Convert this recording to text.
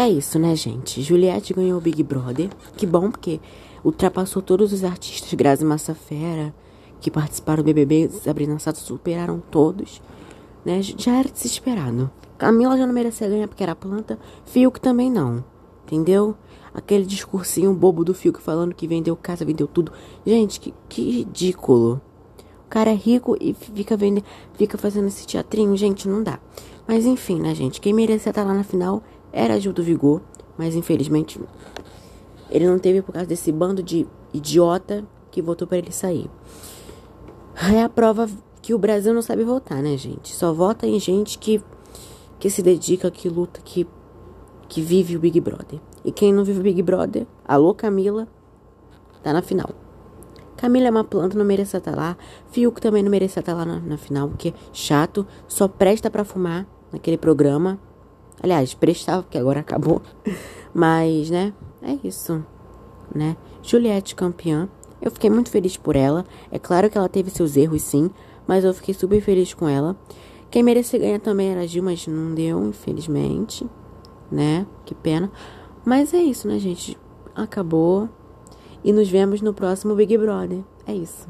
É isso, né, gente? Juliette ganhou o Big Brother. Que bom, porque ultrapassou todos os artistas. Grazi Massafera, que participaram do BBB, Sabrina Sato, superaram todos. Né? Já era desesperado. Camila já não merecia ganhar porque era planta. Fiuk também não. Entendeu? Aquele discursinho bobo do Fiuk falando que vendeu casa, vendeu tudo. Gente, que, que ridículo. O cara é rico e fica vendendo, fica fazendo esse teatrinho. Gente, não dá. Mas enfim, né, gente? Quem merecia estar lá na final era Gil do Vigor. Mas infelizmente ele não teve por causa desse bando de idiota que votou para ele sair. É a prova que o Brasil não sabe votar, né, gente? Só vota em gente que, que se dedica, que luta, que, que vive o Big Brother. E quem não vive o Big Brother, alô Camila, tá na final. Camila é uma planta, não merecia estar lá. Fiuk também não merecia estar lá na, na final, porque é chato, só presta para fumar naquele programa. Aliás, prestava, porque agora acabou. Mas, né, é isso, né? Juliette campeã. Eu fiquei muito feliz por ela. É claro que ela teve seus erros, sim, mas eu fiquei super feliz com ela. Quem merecia ganhar também era a Gil, mas não deu, infelizmente, né? Que pena. Mas é isso, né, gente? Acabou. E nos vemos no próximo Big Brother. É isso.